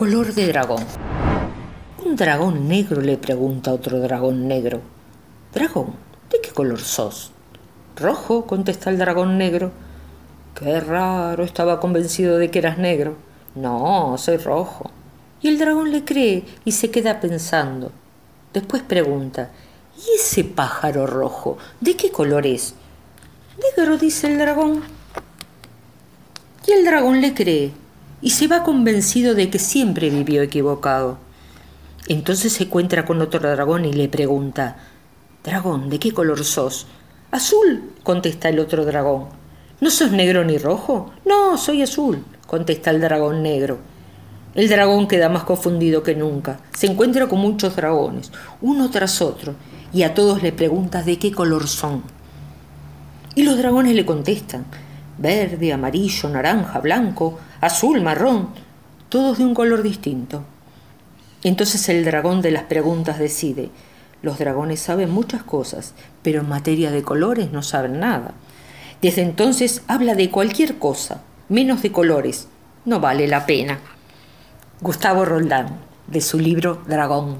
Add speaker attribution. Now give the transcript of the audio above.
Speaker 1: Color de dragón. Un dragón negro le pregunta a otro dragón negro. Dragón, ¿de qué color sos? Rojo, contesta el dragón negro. Qué raro, estaba convencido de que eras negro. No, soy rojo. Y el dragón le cree y se queda pensando. Después pregunta, ¿y ese pájaro rojo? ¿De qué color es? Negro, dice el dragón. Y el dragón le cree y se va convencido de que siempre vivió equivocado. Entonces se encuentra con otro dragón y le pregunta, Dragón, ¿de qué color sos? Azul, contesta el otro dragón. ¿No sos negro ni rojo? No, soy azul, contesta el dragón negro. El dragón queda más confundido que nunca. Se encuentra con muchos dragones, uno tras otro, y a todos le pregunta de qué color son. Y los dragones le contestan, verde, amarillo, naranja, blanco, azul, marrón, todos de un color distinto. Entonces el dragón de las preguntas decide, los dragones saben muchas cosas, pero en materia de colores no saben nada. Desde entonces habla de cualquier cosa, menos de colores. No vale la pena. Gustavo Roldán, de su libro Dragón.